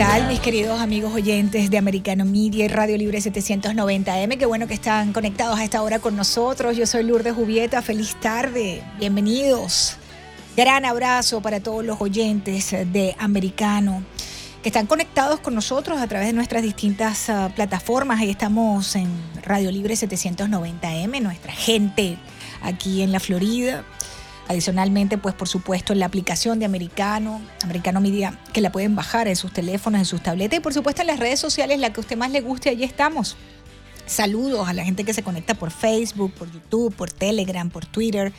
tal, mis queridos amigos oyentes de Americano Media y Radio Libre 790M? Qué bueno que están conectados a esta hora con nosotros. Yo soy Lourdes Jubieta. Feliz tarde. Bienvenidos. Gran abrazo para todos los oyentes de Americano que están conectados con nosotros a través de nuestras distintas ah, plataformas. Ahí estamos en Radio Libre 790M, nuestra gente aquí en la Florida. Adicionalmente, pues por supuesto, la aplicación de Americano, Americano Media, que la pueden bajar en sus teléfonos, en sus tabletas y por supuesto en las redes sociales, la que a usted más le guste, allí estamos. Saludos a la gente que se conecta por Facebook, por YouTube, por Telegram, por Twitter.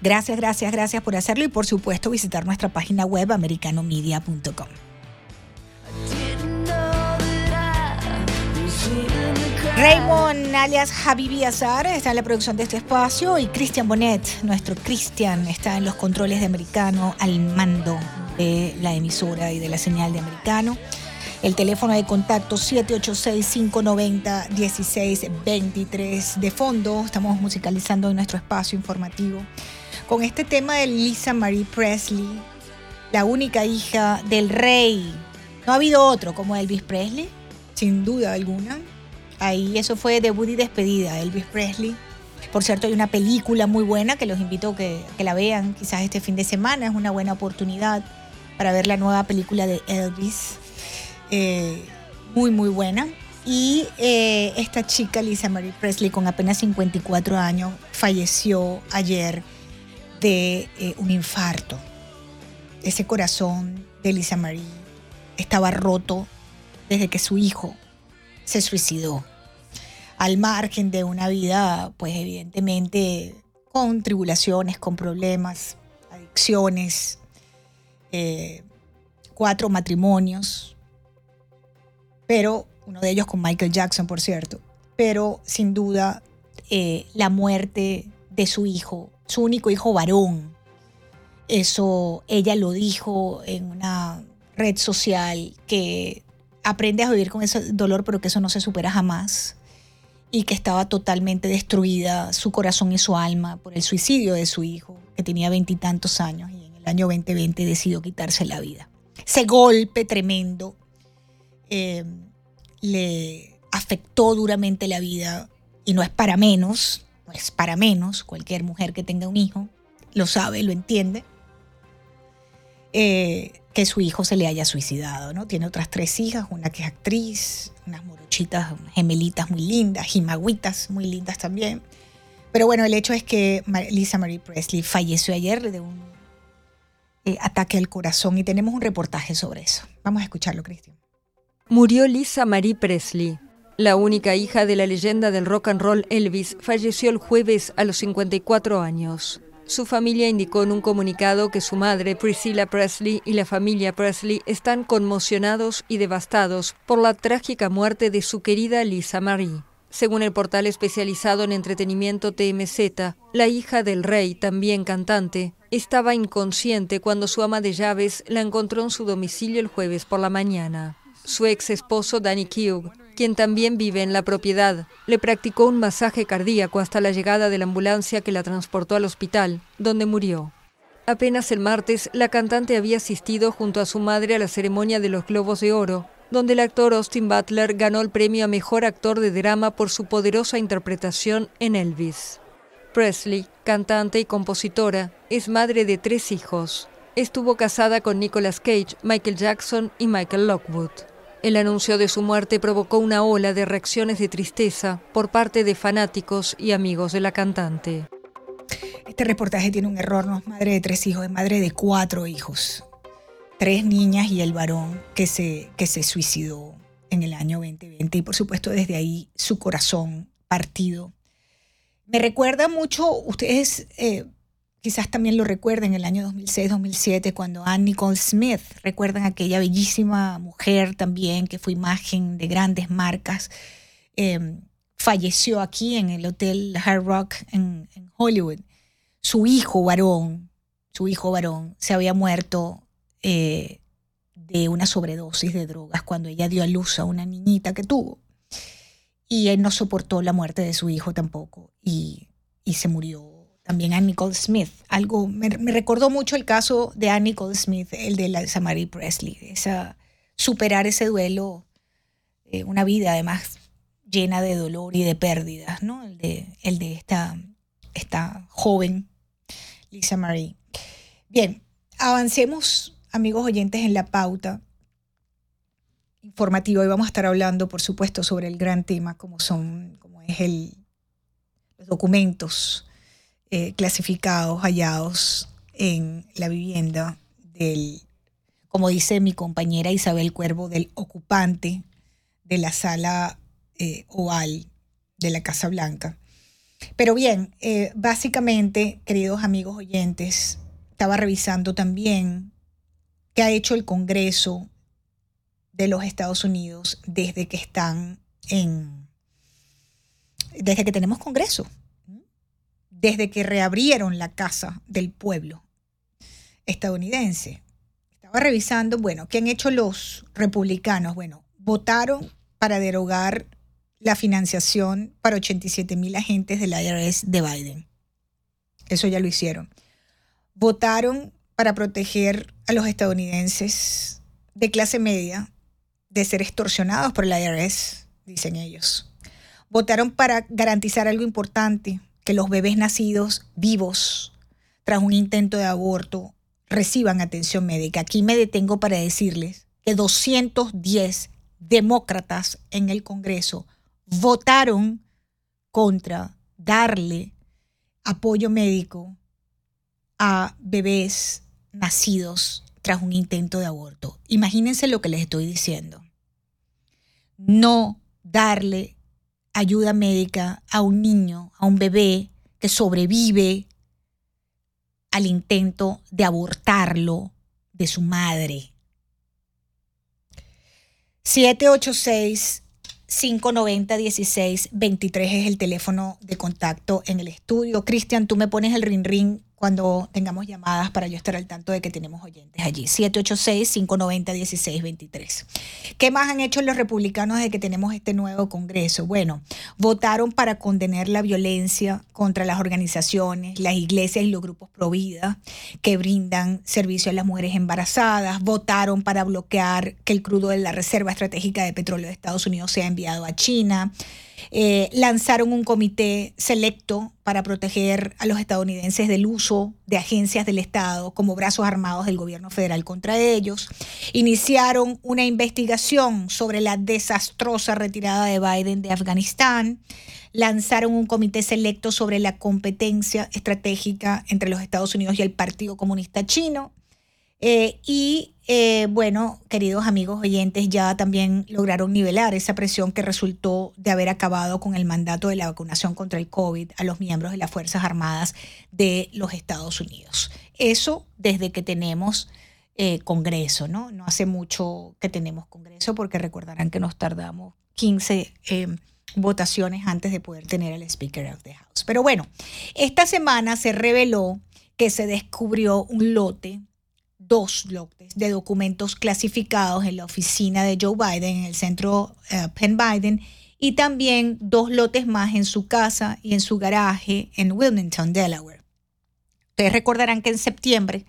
Gracias, gracias, gracias por hacerlo y por supuesto visitar nuestra página web americanomedia.com. Raymond alias Habibi Azar está en la producción de este espacio y Christian Bonet, nuestro Christian, está en los controles de americano al mando de la emisora y de la señal de americano. El teléfono de contacto 786-590-1623 de fondo. Estamos musicalizando en nuestro espacio informativo con este tema de Lisa Marie Presley, la única hija del rey. No ha habido otro como Elvis Presley, sin duda alguna. Ahí eso fue debut y despedida, Elvis Presley. Por cierto, hay una película muy buena que los invito a que, la vean quizás este fin de semana. Es una buena oportunidad para ver la nueva película de Elvis. Eh, muy, muy buena. Y eh, esta chica, Lisa Marie Presley, con apenas 54 años, falleció ayer de eh, un infarto. Ese corazón de Lisa Marie estaba roto desde que su hijo se suicidó. Al margen de una vida, pues evidentemente con tribulaciones, con problemas, adicciones, eh, cuatro matrimonios, pero uno de ellos con Michael Jackson, por cierto, pero sin duda eh, la muerte de su hijo, su único hijo varón, eso ella lo dijo en una red social que aprende a vivir con ese dolor, pero que eso no se supera jamás. Y que estaba totalmente destruida su corazón y su alma por el suicidio de su hijo, que tenía veintitantos años y en el año 2020 decidió quitarse la vida. Ese golpe tremendo eh, le afectó duramente la vida y no es para menos, no es para menos, cualquier mujer que tenga un hijo lo sabe, lo entiende. Eh, que su hijo se le haya suicidado, ¿no? Tiene otras tres hijas, una que es actriz, unas morochitas, gemelitas muy lindas, jimagüitas muy lindas también. Pero bueno, el hecho es que Lisa Marie Presley falleció ayer de un eh, ataque al corazón y tenemos un reportaje sobre eso. Vamos a escucharlo, Cristian. Murió Lisa Marie Presley. La única hija de la leyenda del rock and roll Elvis falleció el jueves a los 54 años. Su familia indicó en un comunicado que su madre, Priscilla Presley, y la familia Presley están conmocionados y devastados por la trágica muerte de su querida Lisa Marie. Según el portal especializado en entretenimiento TMZ, la hija del rey, también cantante, estaba inconsciente cuando su ama de llaves la encontró en su domicilio el jueves por la mañana. Su ex esposo, Danny Keogh, quien también vive en la propiedad, le practicó un masaje cardíaco hasta la llegada de la ambulancia que la transportó al hospital, donde murió. Apenas el martes, la cantante había asistido junto a su madre a la ceremonia de los Globos de Oro, donde el actor Austin Butler ganó el premio a Mejor Actor de Drama por su poderosa interpretación en Elvis. Presley, cantante y compositora, es madre de tres hijos. Estuvo casada con Nicolas Cage, Michael Jackson y Michael Lockwood. El anuncio de su muerte provocó una ola de reacciones de tristeza por parte de fanáticos y amigos de la cantante. Este reportaje tiene un error, no es madre de tres hijos, es madre de cuatro hijos. Tres niñas y el varón que se, que se suicidó en el año 2020 y por supuesto desde ahí su corazón partido. Me recuerda mucho, ustedes eh, quizás también lo recuerden, en el año 2006-2007, cuando Anne Nicole Smith, recuerdan aquella bellísima mujer también que fue imagen de grandes marcas, em, falleció aquí en el Hotel Hard Rock en, Hollywood. Su hijo varón, su hijo varón, se había muerto eh, de una sobredosis de drogas cuando ella dio a luz a una niñita que tuvo. Y él no soportó la muerte de su hijo tampoco y, y se murió también a Nicole Smith. Algo me, recordó mucho el caso de Anne Nicole Smith, el de la Samari Presley, esa superar ese duelo, eh, una vida además llena de dolor y de pérdidas, ¿no? El de, el de esta, esta joven Lisa Marie. Bien, avancemos, amigos oyentes, en la pauta informativa. Hoy vamos a estar hablando, por supuesto, sobre el gran tema, como son, como es el, los documentos eh, clasificados, hallados en la vivienda del, como dice mi compañera Isabel Cuervo, del ocupante de la sala eh, oval de la Casa Blanca. Pero bien, eh, básicamente, queridos amigos oyentes, estaba revisando también qué ha hecho el Congreso de los Estados Unidos desde que están en, desde que tenemos Congreso desde que reabrieron la Casa del Pueblo estadounidense. Estaba revisando, bueno, ¿qué han hecho los republicanos? Bueno, votaron para derogar la financiación para 87 mil agentes del IRS de Biden. Eso ya lo hicieron. Votaron para proteger a los estadounidenses de clase media de ser extorsionados por el IRS, dicen ellos. Votaron para garantizar algo importante, que los bebés nacidos vivos tras un intento de aborto reciban atención médica. Aquí me detengo para decirles que 210 demócratas en el Congreso votaron contra darle apoyo médico a bebés nacidos tras un intento de aborto. Imagínense lo que les estoy diciendo. No darle ayuda médica a un niño, a un bebé que sobrevive al intento de abortarlo de su madre. 786 590 1623 es el teléfono de contacto en el estudio. Cristian, tú me pones el ring ring cuando tengamos llamadas para yo estar al tanto de que tenemos oyentes allí. 786-590-1623. ¿Qué más han hecho los republicanos de que tenemos este nuevo Congreso? Bueno, votaron para condenar la violencia contra las organizaciones, las iglesias y los grupos pro vida que brindan servicio a las mujeres embarazadas. Votaron para bloquear que el crudo de la Reserva Estratégica de Petróleo de Estados Unidos sea enviado a China. Eh, lanzaron un comité selecto para proteger a los estadounidenses del uso de agencias del Estado como brazos armados del gobierno federal contra ellos. Iniciaron una investigación sobre la desastrosa retirada de Biden de Afganistán. Lanzaron un comité selecto sobre la competencia estratégica entre los Estados Unidos y el Partido Comunista Chino. Eh, y eh, bueno, queridos amigos oyentes, ya también lograron nivelar esa presión que resultó de haber acabado con el mandato de la vacunación contra el COVID a los miembros de las Fuerzas Armadas de los Estados Unidos. Eso desde que tenemos eh, Congreso, ¿no? No hace mucho que tenemos Congreso porque recordarán que nos tardamos 15 em, votaciones antes de poder tener al Speaker of the House. Pero bueno, esta semana se reveló que se descubrió un lote dos lotes de documentos clasificados en la oficina de Joe Biden, en el centro eh, Penn Biden, y también dos lotes más en su casa y en su garaje en Wilmington, Delaware. Ustedes recordarán que en septiembre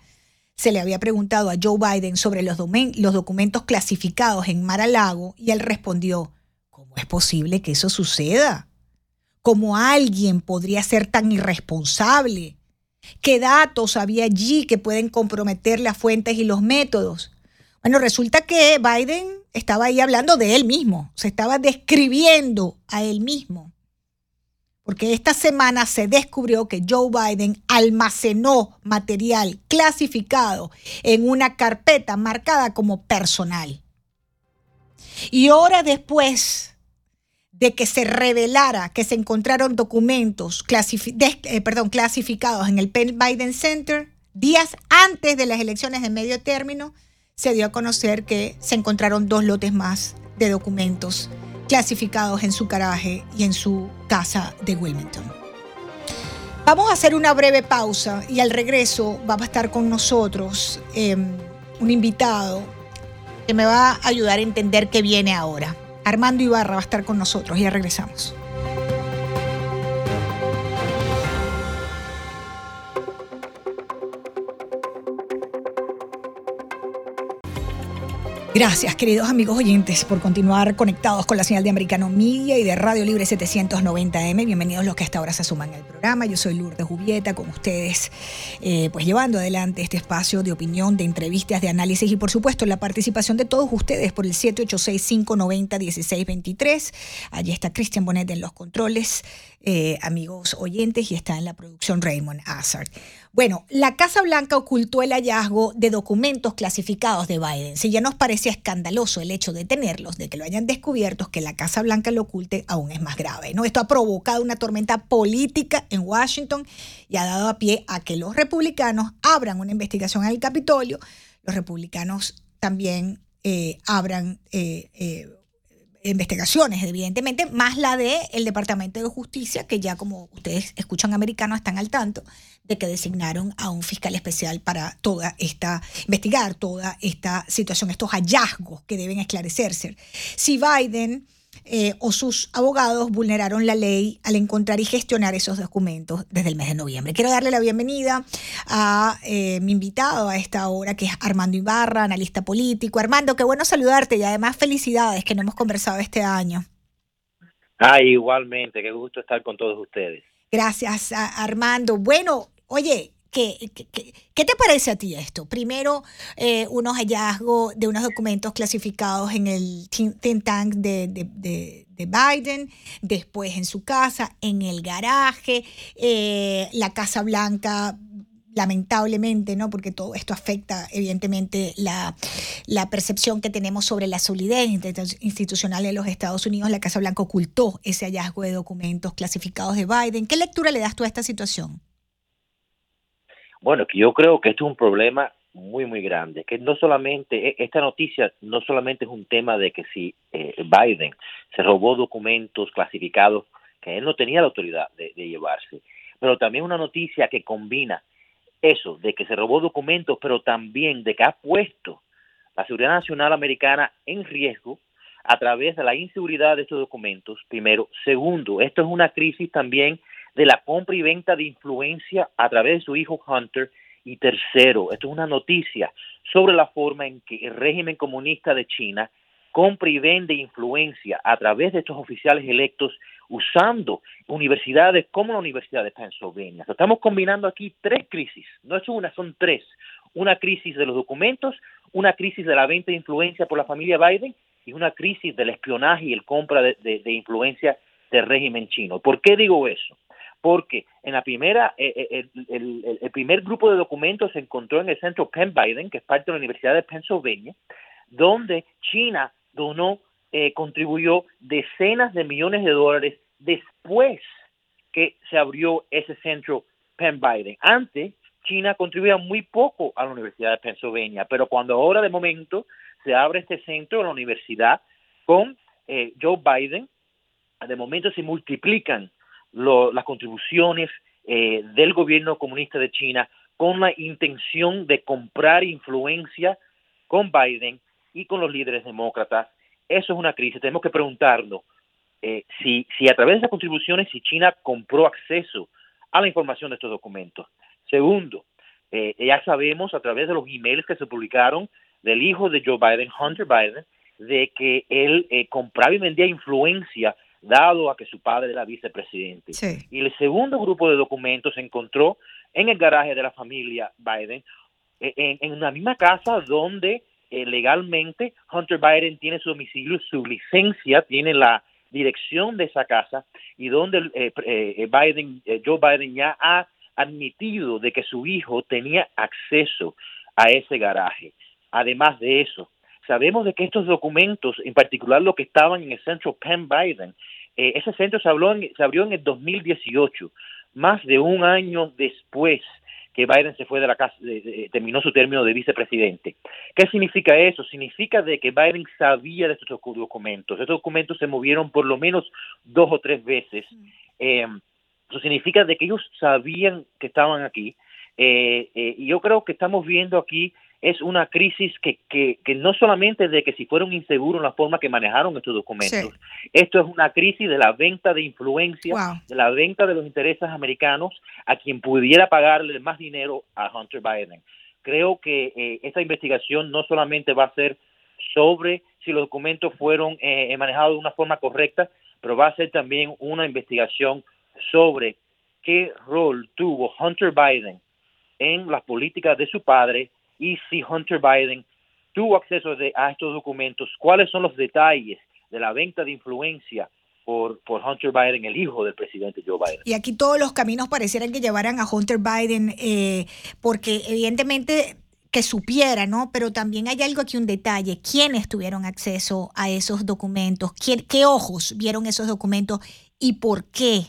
se le había preguntado a Joe Biden sobre los, los documentos clasificados en Mar-a-Lago y él respondió, ¿cómo es posible que eso suceda? ¿Cómo alguien podría ser tan irresponsable? ¿Qué datos había allí que pueden comprometer las fuentes y los métodos? Bueno, resulta que Biden estaba ahí hablando de él mismo, se estaba describiendo a él mismo. Porque esta semana se descubrió que Joe Biden almacenó material clasificado en una carpeta marcada como personal. Y horas después de que se revelara que se encontraron documentos eh, perdón, clasificados en el Penn Biden Center, días antes de las elecciones de medio término, se dio a conocer que se encontraron dos lotes más de documentos clasificados en su garaje y en su casa de Wilmington. Vamos a hacer una breve pausa y al regreso va a estar con nosotros em, un invitado que me va a ayudar a entender qué viene ahora. Armando Ibarra va a estar con nosotros. Ya regresamos. Gracias, queridos amigos oyentes, por continuar conectados con la señal de Americano Media y de Radio Libre 790M. Bienvenidos los que hasta ahora se suman al programa. Yo soy Lourdes Jubieta, con ustedes, eh, pues llevando adelante este espacio de opinión, de entrevistas, de análisis y, por supuesto, la participación de todos ustedes por el 786-590-1623. Allí está Cristian Bonet en los controles, eh, amigos oyentes, y está en la producción Raymond Azar. Bueno, la Casa Blanca ocultó el hallazgo de documentos clasificados de Biden. Si ya nos parecía escandaloso el hecho de tenerlos, de que lo hayan descubierto, que la Casa Blanca lo oculte, aún es más grave. Esto ha provocado una tormenta política en Washington y ha dado a pie a que los republicanos abran una investigación al Capitolio. Los republicanos también eh, abran eh, investigaciones, evidentemente, más la del el Departamento de Justicia, que ya como ustedes escuchan americanos están al tanto de que designaron a un fiscal especial para toda esta, investigar toda esta situación, estos hallazgos que deben esclarecerse. Si Biden eh, o sus abogados vulneraron la ley al encontrar y gestionar esos documentos desde el mes de noviembre. Quiero darle la bienvenida a eh, mi invitado a esta hora, que es Armando Ibarra, analista político. Armando, qué bueno saludarte y además felicidades que no hemos conversado este año. Ah, igualmente, qué gusto estar con todos ustedes. Gracias, Armando. Bueno, oye, ¿Qué, te parece a ti esto? Primero, eh, unos hallazgos de unos documentos clasificados en el think tank de, de, Biden, después en su casa, en el garaje, eh, la Casa Blanca lamentablemente, ¿no? Porque todo esto afecta evidentemente la, percepción que tenemos sobre la solidez institucional de los Estados Unidos. La Casa Blanca ocultó ese hallazgo de documentos clasificados de Biden. ¿Qué lectura le das tú a esta situación? Bueno, que yo creo que esto es un problema muy, muy grande, que no solamente, e, esta noticia no solamente es un tema de que si eh, Biden se robó documentos clasificados que él no tenía la autoridad de, llevarse, pero también una noticia que combina eso, de que se robó documentos, pero también de que ha puesto la seguridad nacional americana en riesgo a través de la inseguridad de estos documentos, primero. Segundo, esto es una crisis también de la compra y venta de influencia a través de su hijo Hunter. Y tercero, esto es una noticia sobre la forma en que el régimen comunista de China compra y vende influencia a través de estos oficiales electos usando universidades como la Universidad de Pennsylvania. Estamos combinando aquí tres crisis, no es una, son tres. Una crisis de los documentos, una crisis de la venta de influencia por la familia Biden y una crisis del espionaje y el compra de, de influencia del régimen chino. ¿Por qué digo eso? Porque en la primera, eh, eh, el, primer grupo de documentos se encontró en el centro Penn Biden, que es parte de la Universidad de Pennsylvania, donde China donó, eh, contribuyó decenas de millones de dólares después que se abrió ese centro Penn Biden. Antes, China contribuía muy poco a la Universidad de Pennsylvania, pero cuando ahora de momento se abre este centro en la universidad con Joe Biden, de momento se multiplican las contribuciones eh, del gobierno comunista de China con la intención de comprar influencia con Biden y con los líderes demócratas. Eso es una crisis. Tenemos que preguntarnos eh, si, si a través de esas contribuciones, si China compró acceso a la información de estos documentos. Segundo, eh, ya sabemos a través de los emails que se publicaron del hijo de Joe Biden, Hunter Biden, de que él compraba y vendía influencia dado a que su padre era vicepresidente. Y el segundo grupo de documentos se encontró en el garaje de la familia Biden, e, en, una misma casa donde eh, legalmente Hunter Biden tiene su domicilio, su licencia, tiene la dirección de esa casa y donde eh, eh, Biden, Joe Biden ya ha admitido de que su hijo tenía acceso a ese garaje. Además de eso, sabemos de que estos documentos, en particular los que estaban en el centro Penn Biden, eh, ese centro se, habló se abrió en el 2018, más de un año después que Biden se fue de la casa, terminó su término de vicepresidente. ¿Qué significa eso? Significa de que Biden sabía de estos documentos. Estos documentos se movieron por lo menos dos o tres veces. Eh, eso significa de que ellos sabían que estaban aquí. Eh, eh, y yo creo que estamos viendo aquí es una crisis que, que, que, no solamente de que si fueron inseguros en la forma que manejaron estos documentos, esto es una crisis de la venta de influencia, de la venta de los intereses americanos a quien pudiera pagarle más dinero a Hunter Biden. Creo que eh, esta investigación no solamente va a ser sobre si los documentos fueron eh, manejados de una forma correcta, pero va a ser también una investigación sobre qué rol tuvo Hunter Biden en las políticas de su padre y si Hunter Biden tuvo acceso a estos documentos, cuáles son los detalles de la venta de influencia por, por, Hunter Biden, el hijo del presidente Joe Biden. Y aquí todos los caminos parecieran que llevaran a Hunter Biden, eh, porque evidentemente que supiera, ¿no? Pero también hay algo aquí, un detalle. ¿Quiénes tuvieron acceso a esos documentos? ¿Qué ojos vieron esos documentos? ¿Y por qué?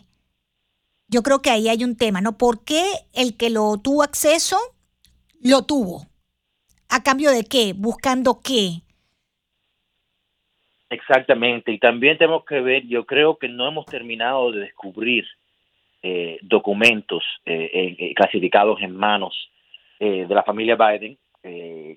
Yo creo que ahí hay un tema, ¿no? ¿Por qué el que lo tuvo acceso, lo tuvo? ¿A cambio de qué? ¿Buscando qué? Exactamente, y también tenemos que ver, yo creo que no hemos terminado de descubrir eh, documentos eh, eh, clasificados en manos de la familia Biden.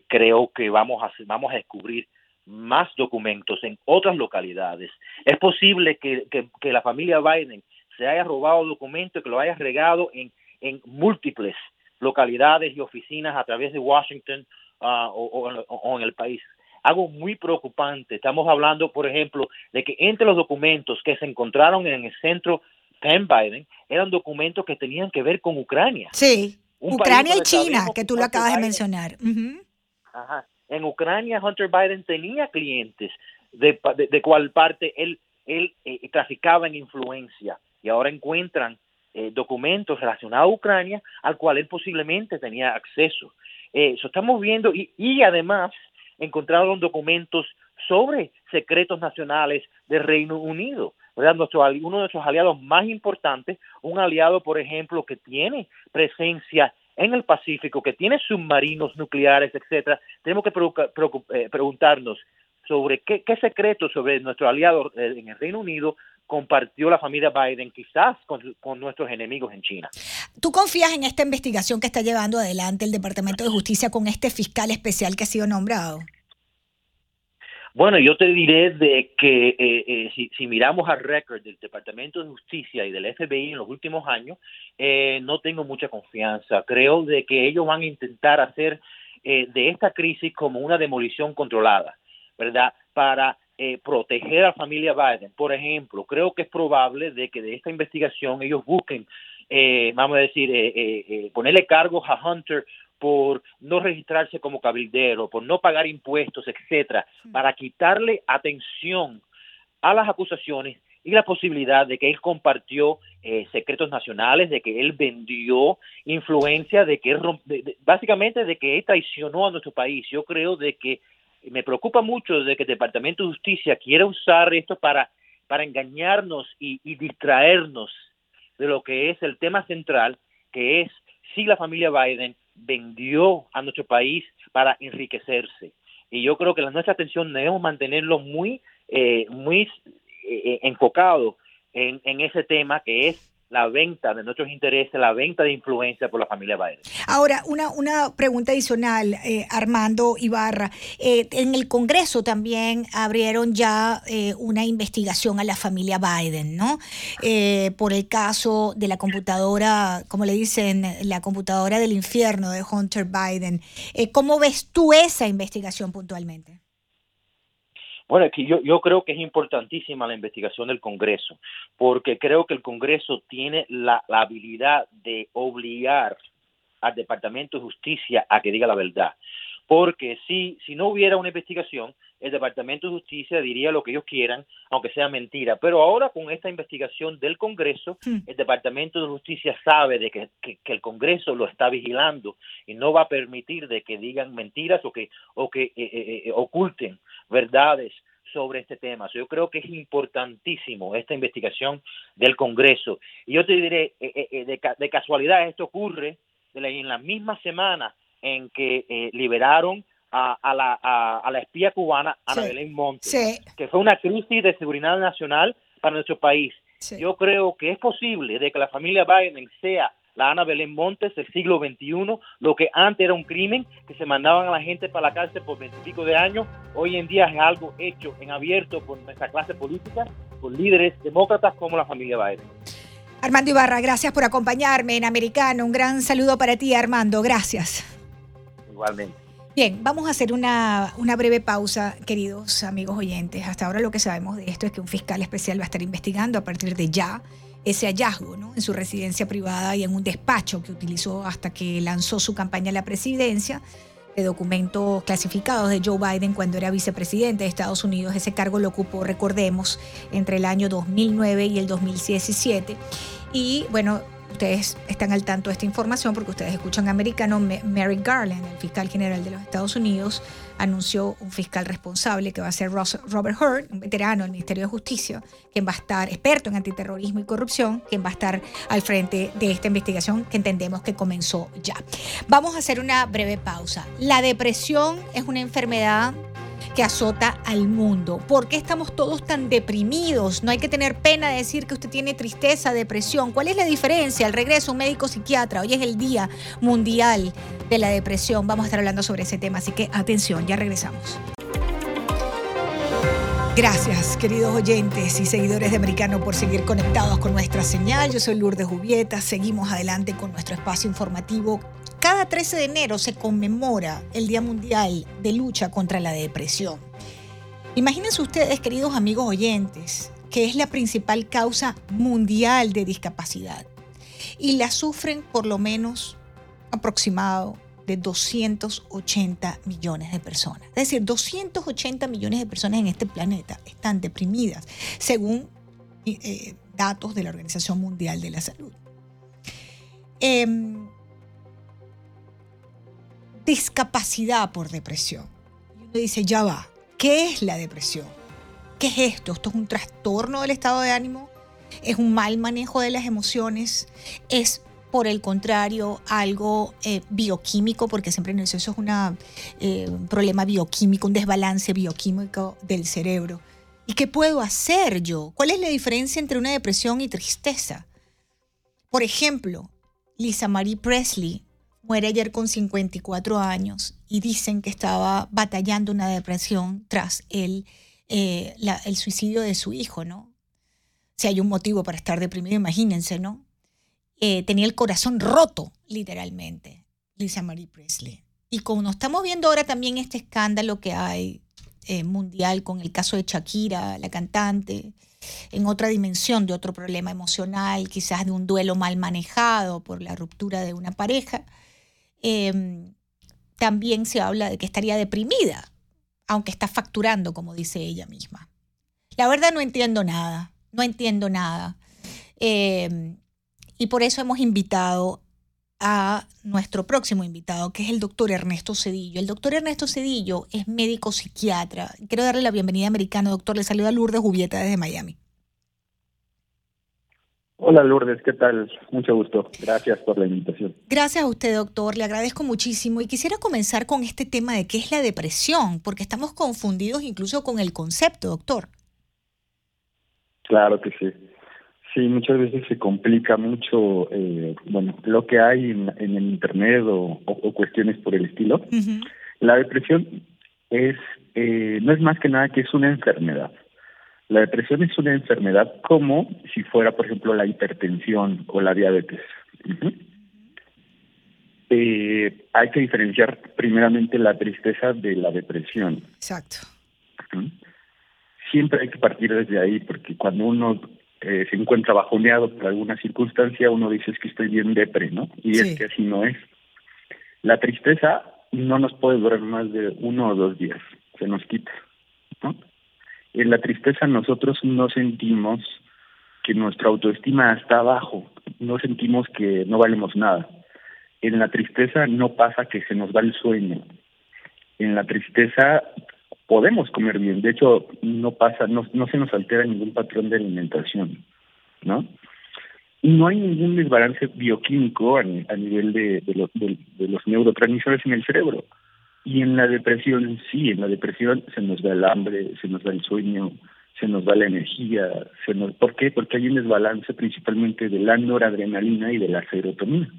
creo que vamos a, vamos a descubrir más documentos en otras localidades. Es posible que, que, la familia Biden se haya robado documentos, que lo haya regado en, en múltiples localidades y oficinas a través de Washington Ah, o, en el país. Algo muy preocupante. Estamos hablando, por ejemplo, de que entre los documentos que se encontraron en el centro Penn Biden eran documentos que tenían que ver con Ucrania. Sí, Ucrania y China, que tú lo acabas de mencionar. En Ucrania, Hunter Biden tenía clientes de, de, cual parte él, él eh, traficaba en influencia y ahora encuentran eh, documentos relacionados a Ucrania al cual él posiblemente tenía acceso. Eh, eso estamos viendo y, además encontraron documentos sobre secretos nacionales del Reino Unido. Uno de nuestros aliados más importantes, un aliado, por ejemplo, que tiene presencia en el Pacífico, que tiene submarinos nucleares, etcétera, tenemos que eh, preguntarnos sobre qué, qué secretos sobre nuestro aliado eh, en el Reino Unido compartió la familia Biden quizás con, nuestros enemigos en China. ¿Tú confías en esta investigación que está llevando adelante el Departamento de Justicia con este fiscal especial que ha sido nombrado? Bueno, yo te diré de que eh, eh, si, si, miramos al récord del Departamento de Justicia y del FBI en los últimos años, eh, no tengo mucha confianza. Creo de que ellos van a intentar hacer de esta crisis como una demolición controlada, ¿verdad? Para eh, proteger a la familia Biden. Por ejemplo, creo que es probable de que de esta investigación ellos busquen, eh, vamos a decir, eh, ponerle cargos a Hunter por no registrarse como cabildero, por no pagar impuestos, etcétera, para quitarle atención a las acusaciones y la posibilidad de que él compartió secretos nacionales, de que él vendió influencia, de que él, básicamente de que él traicionó a nuestro país. Yo creo de que me preocupa mucho de que el Departamento de Justicia quiera usar esto para, para engañarnos y, distraernos de lo que es el tema central, que es si la familia Biden vendió a nuestro país para enriquecerse. Y yo creo que la, nuestra atención debemos mantenerlo muy, eh, muy eh, enfocado en, en ese tema que es la venta de nuestros intereses, la venta de influencia por la familia Biden. Ahora, una, una pregunta adicional, eh, Armando Ibarra. Eh, en el Congreso también abrieron ya eh, una investigación a la familia Biden, ¿no? por el caso de la computadora, como le dicen, la computadora del infierno de Hunter Biden. ¿Cómo ves tú esa investigación puntualmente? Bueno, aquí yo, yo creo que es importantísima la investigación del Congreso, porque creo que el Congreso tiene la, la habilidad de obligar al Departamento de Justicia a que diga la verdad. Porque si, si no hubiera una investigación, el Departamento de Justicia diría lo que ellos quieran, aunque sea mentira. Pero ahora con esta investigación del Congreso, el Departamento de Justicia sabe de que, el Congreso lo está vigilando y no va a permitir de que digan mentiras o que, o que eh, eh, eh, oculten verdades sobre este tema. Yo creo que es importantísimo esta investigación del Congreso. Y yo te diré, eh, eh, de, casualidad, esto ocurre en la misma semana en que liberaron a, la, a, la, espía cubana Ana Belén Montes, que fue una crisis de seguridad nacional para nuestro país. Yo creo que es posible de que la familia Biden sea la Ana Belén Montes del siglo XXI, lo que antes era un crimen, que se mandaban a la gente para la cárcel por veintipico de años, hoy en día es algo hecho en abierto por nuestra clase política, por líderes demócratas como la familia Biden. Armando Ibarra, gracias por acompañarme en Americano. Un gran saludo para ti, Armando. Gracias. Igualmente. Bien, vamos a hacer una, una, breve pausa, queridos amigos oyentes. Hasta ahora lo que sabemos de esto es que un fiscal especial va a estar investigando a partir de ya ese hallazgo ¿no? en su residencia privada y en un despacho que utilizó hasta que lanzó su campaña a la presidencia de documentos clasificados de Joe Biden cuando era vicepresidente de Estados Unidos. Ese cargo lo ocupó, recordemos, entre el año 2009 y el 2017. Y bueno, ustedes están al tanto de esta información porque ustedes escuchan americano. Mary Garland, el fiscal general de los Estados Unidos, anunció un fiscal responsable que va a ser Robert Hurt, un veterano del Ministerio de Justicia, quien va a estar experto en antiterrorismo y corrupción, quien va a estar al frente de esta investigación que entendemos que comenzó ya. Vamos a hacer una breve pausa. La depresión es una enfermedad que azota al mundo. ¿Por qué estamos todos tan deprimidos? No hay que tener pena de decir que usted tiene tristeza, depresión. ¿Cuál es la diferencia? El regreso un médico psiquiatra. Hoy es el Día Mundial de la Depresión. Vamos a estar hablando sobre ese tema, así que atención, ya regresamos. Gracias, queridos oyentes y seguidores de Americano, por seguir conectados con nuestra señal. Yo soy Lourdes Jubieta. Seguimos adelante con nuestro espacio informativo cada 13 de enero se conmemora el Día Mundial de Lucha contra la Depresión. Imagínense ustedes, queridos amigos oyentes, que es la principal causa mundial de discapacidad y la sufren por lo menos aproximado de 280 millones de personas. Es decir, 280 millones de personas en este planeta están deprimidas, según eh, datos de la Organización Mundial de la Salud. Em, discapacidad por depresión. Y uno dice, ya va, ¿qué es la depresión? ¿Qué es esto? ¿Esto es un trastorno del estado de ánimo? ¿Es un mal manejo de las emociones? ¿Es por el contrario, algo eh, bioquímico, porque siempre eso es eh, un problema bioquímico, un desbalance bioquímico del cerebro. ¿Y qué puedo hacer yo? ¿Cuál es la diferencia entre una depresión y tristeza? Por ejemplo, Lisa Marie Presley muere ayer con 54 años y dicen que estaba batallando una depresión tras el, eh, el suicidio de su hijo, ¿no? Si hay un motivo para estar deprimido, imagínense, ¿no? Eh, tenía el corazón roto, literalmente, Lisa Marie Presley. Y como nos estamos viendo ahora también este escándalo que hay eh, mundial con el caso de Shakira, la cantante, en otra dimensión de otro problema emocional, quizás de un duelo mal manejado por la ruptura de una pareja, Em, también se habla de que estaría deprimida, aunque está facturando, como dice ella misma. La verdad no entiendo nada, no entiendo nada. Em, y por eso hemos invitado a nuestro próximo invitado, que es el doctor Ernesto Cedillo. El doctor Ernesto Cedillo es médico psiquiatra. Quiero darle la bienvenida americano, doctor. Le saluda Lourdes Jubieta desde Miami. Hola Lourdes, ¿qué tal? Mucho gusto. Gracias por la invitación. Gracias a usted, doctor. Le agradezco muchísimo. Y quisiera comenzar con este tema de qué es la depresión, porque estamos confundidos incluso con el concepto, doctor. Claro que sí. Sí, muchas veces se complica mucho, eh, bueno, lo que hay en, el Internet o, cuestiones por el estilo. La depresión es, eh, no es más que nada que es una enfermedad. La depresión es una enfermedad como si fuera, por ejemplo, la hipertensión o la diabetes. Eh, hay que diferenciar primeramente la tristeza de la depresión. Exacto. Siempre hay que partir desde ahí, porque cuando uno eh, se encuentra bajoneado por alguna circunstancia, uno dice es que estoy bien depre, ¿no? Y es que así no es. La tristeza no nos puede durar más de uno o dos días, se nos quita, ¿no? En la tristeza nosotros no sentimos que nuestra autoestima está abajo, no sentimos que no valemos nada. En la tristeza no pasa que se nos va el sueño. En la tristeza podemos comer bien. De hecho, no pasa, no, se nos altera ningún patrón de alimentación, ¿no? No hay ningún desbalance bioquímico a, nivel de, los neurotransmisores en el cerebro. Y en la depresión, sí, en la depresión se nos da el hambre, se nos da el sueño, se nos da la energía. Se nos, ¿Por qué? Porque hay un desbalance principalmente de la noradrenalina y de la serotonina.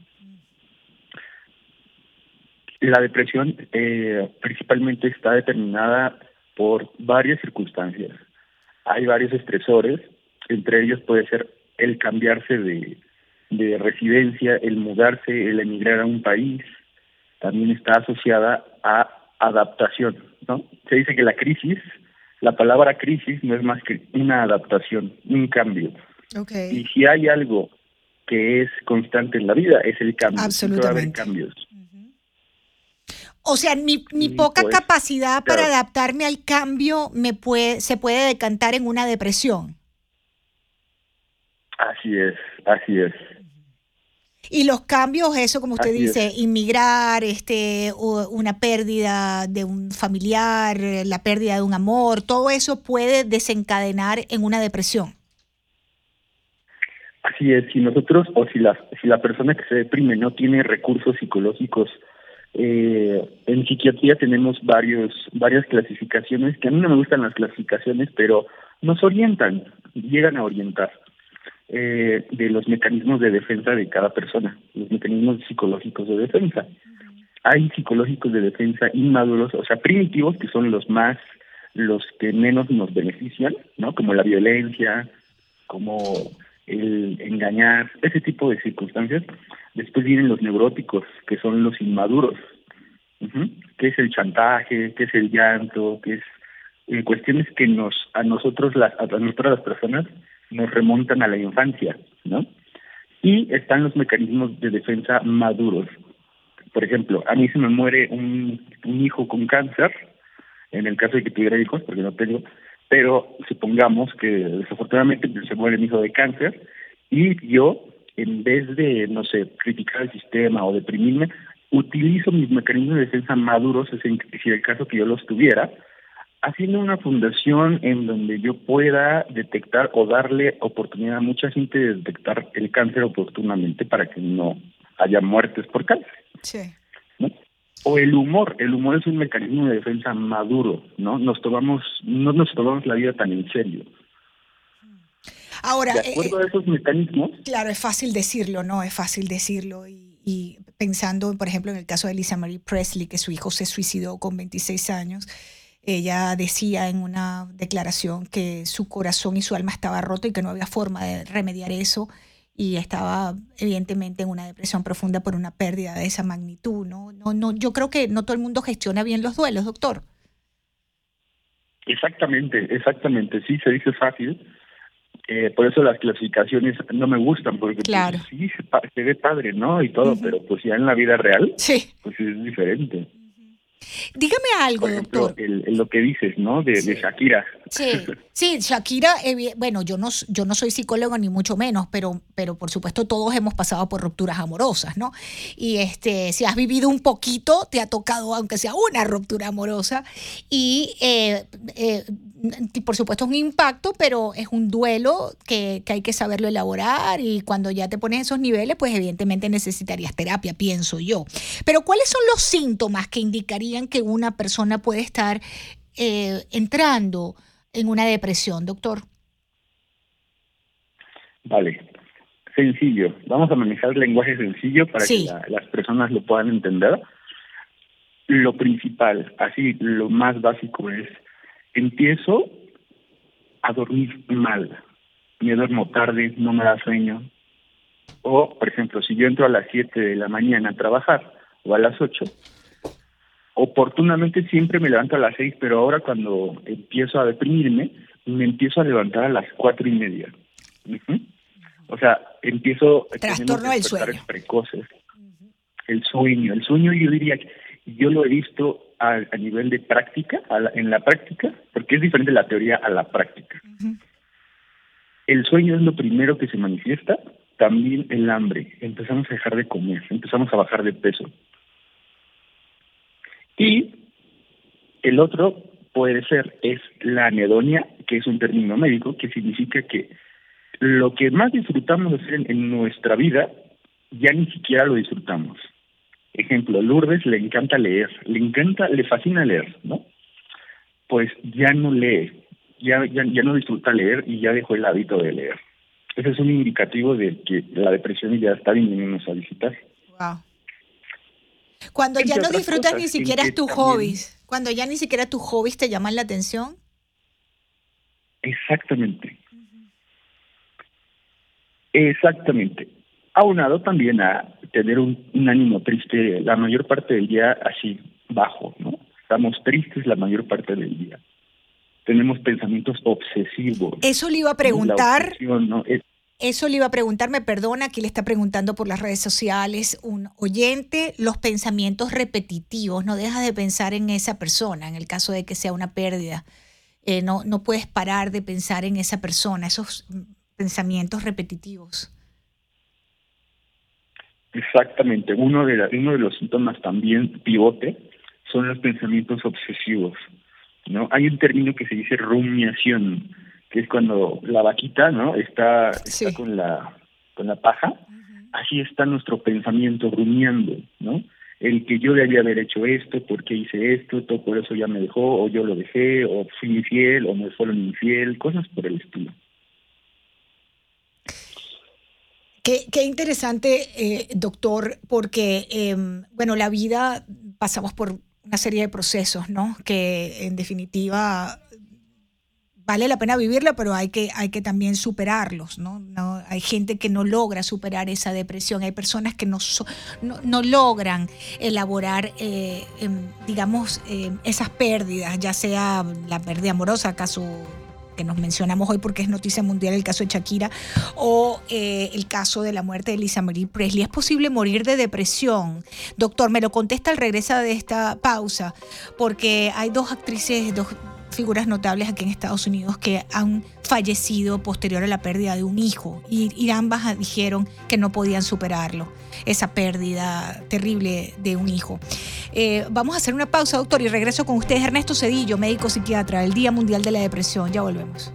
La depresión eh, principalmente está determinada por varias circunstancias. Hay varios estresores, entre ellos puede ser el cambiarse de residencia, el mudarse, el emigrar a un país, también está asociada a adaptación, ¿no? Se dice que la crisis, la palabra crisis no es más que una adaptación, un cambio. Okay. Y si hay algo que es constante en la vida, es el cambio. Absolutamente. cambios. O sea, mi, mi poca pues, capacidad para adaptarme al cambio me puede, se puede decantar en una depresión. Así es, así es. Y los cambios, eso como usted dice, inmigrar, este, una pérdida de un familiar, la pérdida de un amor, todo eso puede desencadenar en una depresión. Así es, si nosotros o si la, si la persona que se deprime no tiene recursos psicológicos eh, en psiquiatría tenemos varios, varias clasificaciones, que a mí no me gustan las clasificaciones, pero nos orientan, llegan a orientar eh, de los mecanismos de defensa de cada persona, los mecanismos psicológicos de defensa. Hay psicológicos de defensa inmaduros, o sea, primitivos, que son los más, los que menos nos benefician, ¿no? Como la violencia, como el engañar, ese tipo de circunstancias. Después vienen los neuróticos, que son los inmaduros, que es el chantaje, que es el llanto, que es eh, cuestiones que nos a nosotros las a nosotras las personas nos remontan a la infancia, ¿no? Y están los mecanismos de defensa maduros. Por ejemplo, a mí se me muere un, un hijo con cáncer, en el caso de que tuviera hijos, porque no tengo, pero supongamos que desafortunadamente se muere mi hijo de cáncer y yo, en vez de, no sé, criticar el sistema o deprimirme, utilizo mis mecanismos de defensa maduros, si el caso que yo los tuviera, haciendo una fundación en donde yo pueda detectar o darle oportunidad a mucha gente de detectar el cáncer oportunamente para que no haya muertes por cáncer. Sí. O el humor, el humor es un mecanismo de defensa maduro, ¿no? Nos tomamos, no nos tomamos la vida tan en serio. Ahora, de acuerdo a esos mecanismos. Claro, es fácil decirlo, ¿no? Es fácil decirlo. Y, y, pensando, por ejemplo, en el caso de Lisa Marie Presley, que su hijo se suicidó con 26 años, ella decía en una declaración que su corazón y su alma estaba roto y que no había forma de remediar eso y estaba evidentemente en una depresión profunda por una pérdida de esa magnitud, ¿no? No, no, yo creo que no todo el mundo gestiona bien los duelos, doctor. Exactamente, exactamente, sí se dice fácil. Eh, por eso las clasificaciones no me gustan, porque pues, claro. sí se, ve padre, ¿no? Y todo, pero pues ya en la vida real, sí. pues es diferente. Dígame algo, doctor. lo que dices, ¿no? De, Shakira. Sí, sí, Shakira, bueno, yo no, yo no soy psicólogo ni mucho menos, pero, pero por supuesto todos hemos pasado por rupturas amorosas, ¿no? Y este, si has vivido un poquito, te ha tocado, aunque sea una ruptura amorosa, y eh, eh, por supuesto es un impacto, pero es un duelo que, que, hay que saberlo elaborar y cuando ya te pones esos niveles, pues evidentemente necesitarías terapia, pienso yo. Pero ¿cuáles son los síntomas que indicarían que una persona puede estar eh, entrando en una depresión, doctor? Vale, sencillo. Vamos a manejar el lenguaje sencillo para que las personas lo puedan entender. Lo principal, así, lo más básico es empiezo a dormir mal. Me duermo tarde, no me da sueño. O, por ejemplo, si yo entro a las 7 de la mañana a trabajar o a las 8, oportunamente siempre me levanto a las 6, pero ahora cuando empiezo a deprimirme, me empiezo a levantar a las cuatro y media. O sea, empiezo a sueño. precoces. El sueño, el sueño yo diría que yo lo he visto a, nivel de práctica, en la práctica, porque es diferente la teoría a la práctica. El sueño es lo primero que se manifiesta, también el hambre. Empezamos a dejar de comer, empezamos a bajar de peso. Y el otro, puede ser es la anedonia, que es un término médico que significa que lo que más disfrutamos de hacer en, nuestra vida ya ni siquiera lo disfrutamos. Ejemplo, Lourdes le encanta leer, le encanta, le fascina leer, ¿no? Pues ya no lee, ya, ya, ya no disfruta leer y ya dejó el hábito de leer. Ese es un indicativo de que la depresión ya está viniéndonos a visitar. Wow. Cuando ya no disfrutas ni siquiera tus hobbies, cuando ya ni siquiera tus hobbies te llaman la atención. Exactamente. Exactamente. Aunado también a tener un, ánimo triste la mayor parte del día así bajo, ¿no? Estamos tristes la mayor parte del día. Tenemos pensamientos obsesivos. Eso le iba a preguntar. Eso le iba a preguntar, me perdona, aquí le está preguntando por las redes sociales un oyente, los pensamientos repetitivos, no dejas de pensar en esa persona, en el caso de que sea una pérdida. Eh, no, no puedes parar de pensar en esa persona, esos pensamientos repetitivos. Exactamente, uno de, uno de los síntomas también pivote son los pensamientos obsesivos. ¿no? Hay un término que se dice rumiación, que es cuando la vaquita, ¿no? Está, está con la con la paja, así está nuestro pensamiento rumiando, ¿no? El que yo debía haber hecho esto, por qué hice esto, todo por eso ya me dejó, o yo lo dejé, o fui infiel, o me fueron infiel, cosas por el estilo. Qué, interesante, eh, doctor, porque, em, bueno, la vida pasamos por una serie de procesos, ¿no? Que en definitiva vale la pena vivirla, pero hay que, hay que también superarlos, ¿no? Hay gente que no logra superar esa depresión, hay personas que no, no, logran elaborar, eh, em, digamos, em, esas pérdidas, ya sea la pérdida amorosa, caso que nos mencionamos hoy porque es noticia mundial el caso de Shakira, o eh, el caso de la muerte de Lisa Marie Presley. ¿Es posible morir de depresión? Doctor, me lo contesta al regresar de esta pausa, porque hay dos actrices, dos figuras notables aquí en Estados Unidos que han fallecido posterior a la pérdida de un hijo y, ambas dijeron que no podían superarlo, esa pérdida terrible de un hijo. Eh, vamos a hacer una pausa, doctor, y regreso con ustedes. Ernesto Cedillo, médico psiquiatra, el Día Mundial de la Depresión. Ya volvemos.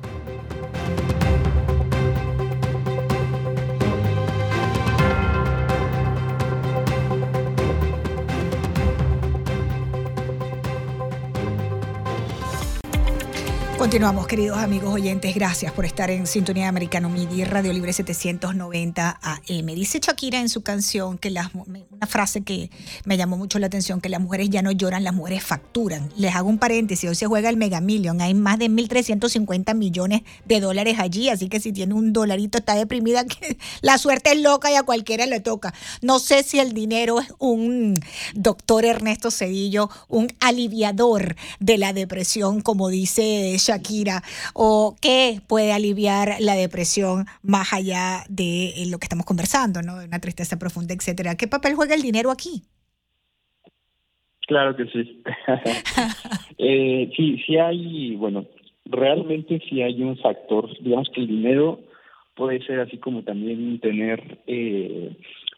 Continuamos, queridos amigos oyentes. Gracias por estar en Sintonía Americano Media, Radio Libre 790 AM. Dice Shakira en su canción que las, una frase que me llamó mucho la atención, que las mujeres ya no lloran, las mujeres facturan. Les hago un paréntesis, hoy se juega el Mega Million, hay más de 1.350 millones de dólares allí, así que si tiene un dolarito está deprimida, la suerte es loca y a cualquiera le toca. No sé si el dinero es un doctor Ernesto Cedillo, un aliviador de la depresión, como dice Shakira o qué puede aliviar la depresión más allá de lo que estamos conversando, ¿no? Una tristeza profunda, etcétera. ¿Qué papel juega el dinero aquí? Claro que sí. eh, sí, sí hay, bueno, realmente sí hay un factor, digamos que el dinero puede ser así como también tener eh,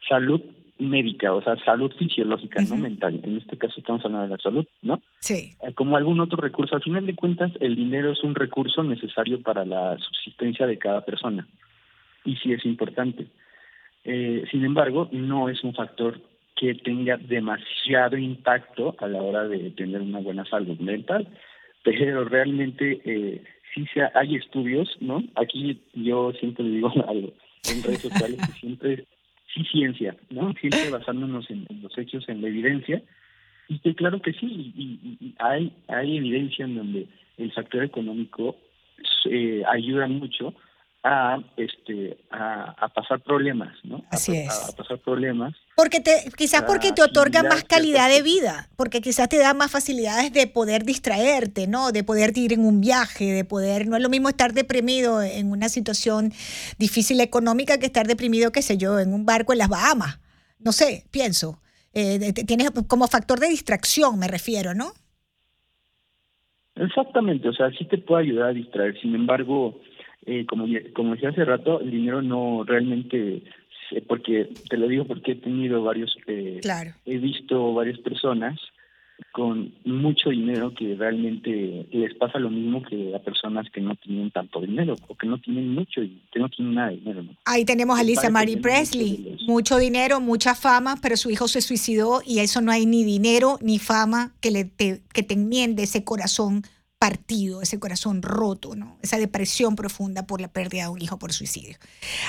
salud médica, o sea, salud fisiológica, no mental. En este caso estamos hablando de la salud, ¿no? Sí. Eh, como algún otro recurso. Al final de cuentas, el dinero es un recurso necesario para la subsistencia de cada persona. Y sí es importante. Eh, sin embargo, no es un factor que tenga demasiado impacto a la hora de tener una buena salud mental, pero realmente eh, sí se hay estudios, ¿no? Aquí yo siempre digo algo en redes sociales que siempre sí ciencia, ¿no? Siempre basándonos en, los hechos, en la evidencia, y que claro que sí, y, hay, hay evidencia en donde el factor económico eh, ayuda mucho a este a, pasar problemas, ¿no? Así es. A, pasar problemas. Porque te, quizás porque te otorga más calidad de vida, porque quizás te da más facilidades de poder distraerte, ¿no? De poder ir en un viaje, de poder, no es lo mismo estar deprimido en una situación difícil económica que estar deprimido, qué sé yo, en un barco en las Bahamas. No sé, pienso. Eh, tienes como factor de distracción, me refiero, ¿no? Exactamente, o sea, sí te puede ayudar a distraer. Sin embargo, eh, como, como decía hace rato, el dinero no realmente, porque te lo digo porque he tenido varios, eh, he visto varias personas con mucho dinero que realmente les pasa lo mismo que a personas que no tienen tanto dinero o que no tienen mucho y que no tienen nada de dinero. Ahí tenemos a Lisa Marie Presley, mucho dinero, mucha fama, pero su hijo se suicidó y a eso no hay ni dinero ni fama que, le que te enmiende ese corazón partido, ese corazón roto, ¿no? esa depresión profunda por la pérdida de un hijo por suicidio.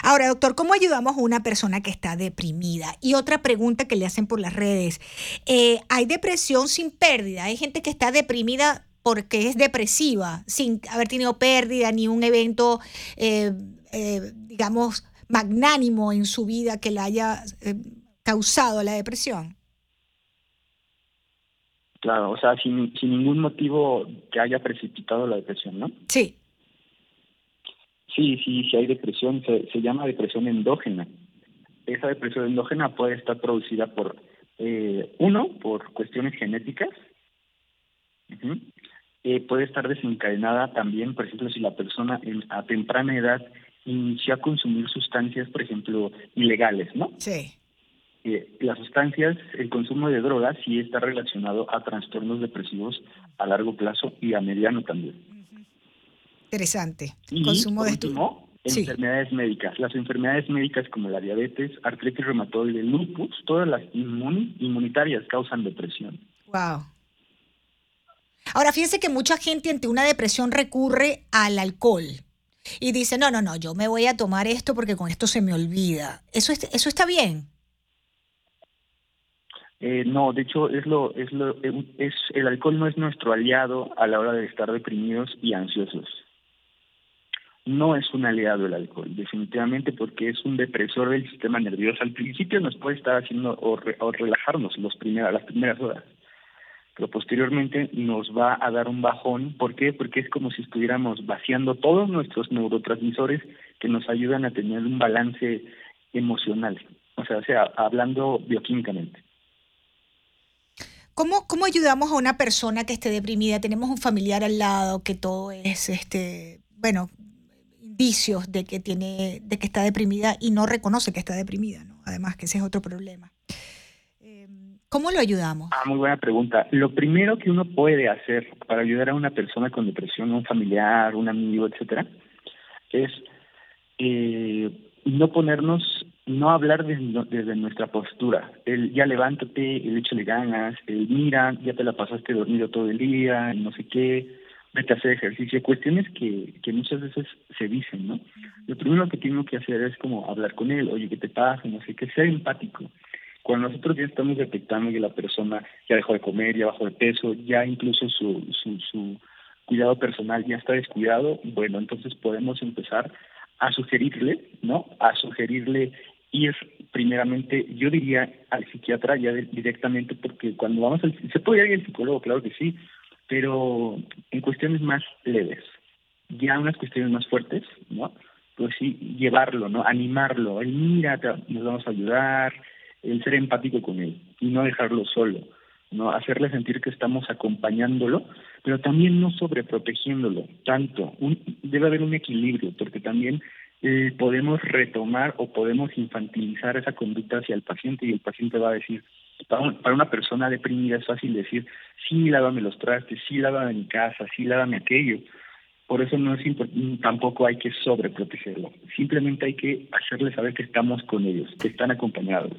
Ahora, doctor, ¿cómo ayudamos a una persona que está deprimida? Y otra pregunta que le hacen por las redes, eh, ¿hay depresión sin pérdida? Hay gente que está deprimida porque es depresiva, sin haber tenido pérdida ni un evento, eh, eh, digamos, magnánimo en su vida que le haya causado la depresión. Claro, o sea, sin, sin ningún motivo que haya precipitado la depresión, ¿no? Sí. Sí, sí, sí hay depresión, se, se llama depresión endógena. Esa depresión endógena puede estar producida por, eh, uno, por cuestiones genéticas, eh, puede estar desencadenada también, por ejemplo, si la persona en, a temprana edad inició a consumir sustancias, por ejemplo, ilegales, ¿no? Sí las sustancias, el consumo de drogas sí está relacionado a trastornos depresivos a largo plazo y a mediano también. Interesante. Y consumo de último, enfermedades médicas. Las enfermedades médicas como la diabetes, artritis reumatoide, lupus, todas las inmunitarias causan depresión. Wow. Ahora fíjese que mucha gente ante una depresión recurre al alcohol y dice, no, no, no, yo me voy a tomar esto porque con esto se me olvida. ¿Eso, eso está bien? Eh, no, de hecho es lo, es lo, es el alcohol no es nuestro aliado a la hora de estar deprimidos y ansiosos. No es un aliado el alcohol, definitivamente, porque es un depresor del sistema nervioso. Al principio nos puede estar haciendo o, relajarnos los las primeras horas, pero posteriormente nos va a dar un bajón. ¿Por qué? Porque es como si estuviéramos vaciando todos nuestros neurotransmisores que nos ayudan a tener un balance emocional, o sea, o sea hablando bioquímicamente. ¿Cómo, ¿Cómo ayudamos a una persona que esté deprimida? Tenemos un familiar al lado que todo es, este, bueno, indicios de que tiene, de que está deprimida y no reconoce que está deprimida, ¿no? Además, que ese es otro problema. Em, ¿Cómo lo ayudamos? Ah, muy buena pregunta. Lo primero que uno puede hacer para ayudar a una persona con depresión, un familiar, un amigo, etcétera, es eh, no ponernos no hablar desde, nuestra postura, el ya levántate, el échale ganas, el mira, ya te la pasaste dormido todo el día, no sé qué, vete a hacer ejercicio, cuestiones que, que muchas veces se dicen, ¿no? Lo primero que tengo que hacer es como hablar con él, oye, ¿qué te pasa? No sé qué, ser empático. Cuando nosotros ya estamos detectando que la persona ya dejó de comer, ya bajó de peso, ya incluso su, su, su cuidado personal ya está descuidado, bueno, entonces podemos empezar a sugerirle, ¿no? A sugerirle ir primeramente, yo diría al psiquiatra ya directamente, porque cuando vamos al se puede ir al psicólogo, claro que sí, pero en cuestiones más leves, ya unas cuestiones más fuertes, ¿no? Pues sí, llevarlo, ¿no? Animarlo, el mira, nos vamos a ayudar, el ser empático con él y no dejarlo solo, ¿no? Hacerle sentir que estamos acompañándolo, pero también no sobreprotegiéndolo tanto. Un, debe haber un equilibrio, porque también eh, podemos retomar o podemos infantilizar esa conducta hacia el paciente y el paciente va a decir, para, una persona deprimida es fácil decir, sí, lávame los trastes, sí, lávame mi casa, sí, lávame aquello. Por eso no es tampoco hay que sobreprotegerlo. Simplemente hay que hacerle saber que estamos con ellos, que están acompañados.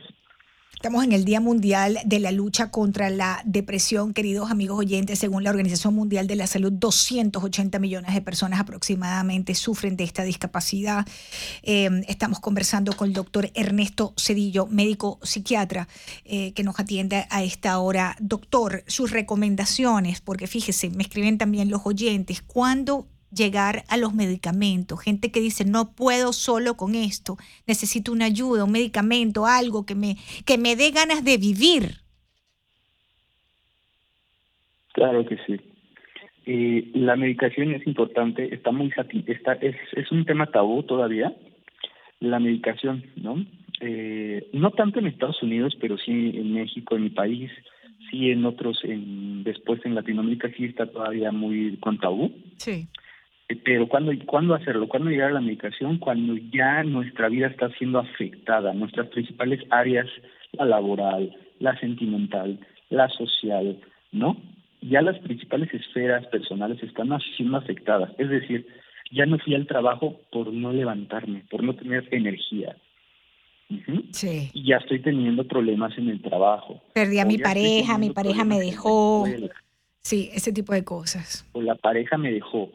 Estamos en el Día Mundial de la Lucha contra la Depresión, queridos amigos oyentes. Según la Organización Mundial de la Salud, 280 millones de personas aproximadamente sufren de esta discapacidad. Em, estamos conversando con el doctor Ernesto Cedillo, médico psiquiatra, eh, que nos atiende a esta hora. Doctor, sus recomendaciones, porque fíjese, me escriben también los oyentes, ¿cuándo llegar a los medicamentos. Gente que dice, no puedo solo con esto, necesito una ayuda, un medicamento, algo que me, que me dé ganas de vivir. Claro que sí. Eh, la medicación es importante, está muy está, es, es un tema tabú todavía, la medicación, ¿no? Eh, no tanto en Estados Unidos, pero sí en México, en mi país, sí en otros, en, después en Latinoamérica sí está todavía muy con tabú. Sí. Eh, pero ¿cuándo, ¿cuándo hacerlo? ¿Cuándo llegar a la medicación? Cuando ya nuestra vida está siendo afectada, nuestras principales áreas, la laboral, la sentimental, la social, ¿no? Ya las principales esferas personales están siendo afectadas. Es decir, ya no fui al trabajo por no levantarme, por no tener energía. Sí. Y ya estoy teniendo problemas en el trabajo. Perdí a mi pareja, mi pareja me dejó. Sí, ese tipo de cosas. O la pareja me dejó,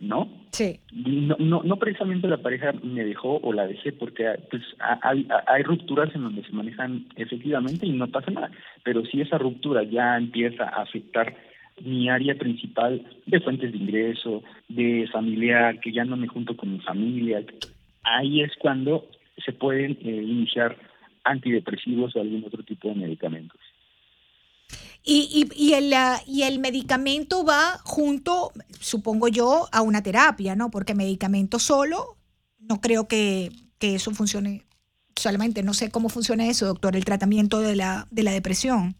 ¿no? Sí. No, no, no precisamente la pareja me dejó o la dejé, porque pues, hay, hay rupturas en donde se manejan efectivamente y no pasa nada. Pero si esa ruptura ya empieza a afectar mi área principal de fuentes de ingreso, de familiar, que ya no me junto con mi familia, ahí es cuando se pueden eh, iniciar antidepresivos o algún otro tipo de medicamentos. Y, y, y, el, y el medicamento va junto, supongo yo, a una terapia, ¿no? Porque medicamento solo, no creo que, que eso funcione solamente. No sé cómo funciona eso, doctor, el tratamiento de la, de la depresión.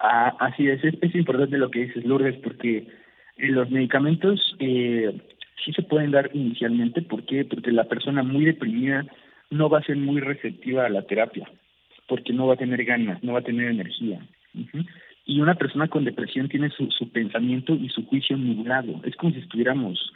Ah, así es, es, importante lo que dices, Lourdes, porque los medicamentos eh, sí se pueden dar inicialmente. ¿Por qué? Porque la persona muy deprimida no va a ser muy receptiva a la terapia, porque no va a tener ganas, no va a tener energía. Y una persona con depresión tiene su, su pensamiento y su juicio nublado. Es como si estuviéramos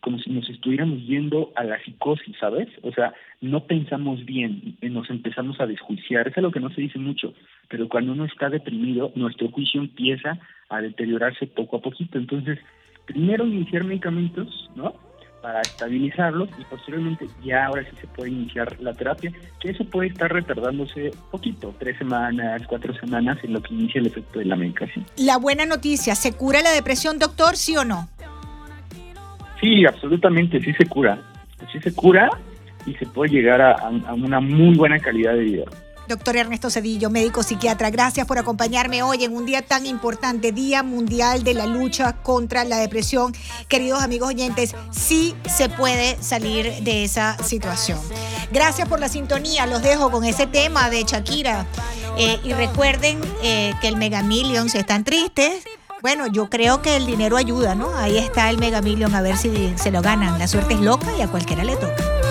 como si nos estuviéramos yendo a la psicosis, ¿sabes? O sea, no pensamos bien, nos empezamos a desjuiciar, es lo que no se dice mucho, pero cuando uno está deprimido, nuestro juicio empieza a deteriorarse poco a poquito. Entonces, primero iniciar medicamentos, ¿no? Para estabilizarlos y posteriormente ya ahora sí se puede iniciar la terapia, que eso puede estar retardándose poquito, tres semanas, cuatro semanas en lo que inicia el efecto de la medicación. La buena noticia, ¿se cura la depresión, doctor, sí o no? Sí, absolutamente, sí se cura. Sí se cura y se puede llegar a, a una muy buena calidad de vida. Doctor Ernesto Cedillo, médico psiquiatra, gracias por acompañarme hoy en un día tan importante, Día Mundial de la Lucha contra la Depresión. Queridos amigos oyentes, sí se puede salir de esa situación. Gracias por la sintonía, los dejo con ese tema de Shakira. Eh, y recuerden eh, que el Mega Millions están tristes. Bueno, yo creo que el dinero ayuda, ¿no? Ahí está el Mega Million, a ver si se lo ganan. La suerte es loca y a cualquiera le toca.